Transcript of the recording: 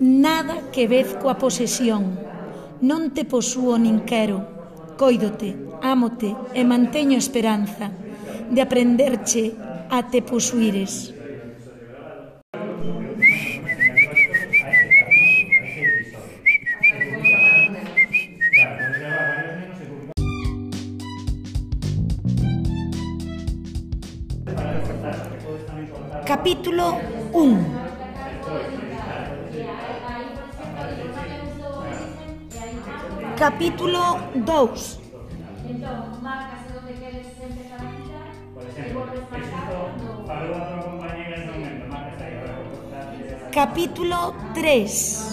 Nada que vez coa posesión. Non te posúo nin quero. Coidote, ámote e manteño esperanza de aprenderche a te posuires. Capítulo 1 capítulo 2. Capítulo 3.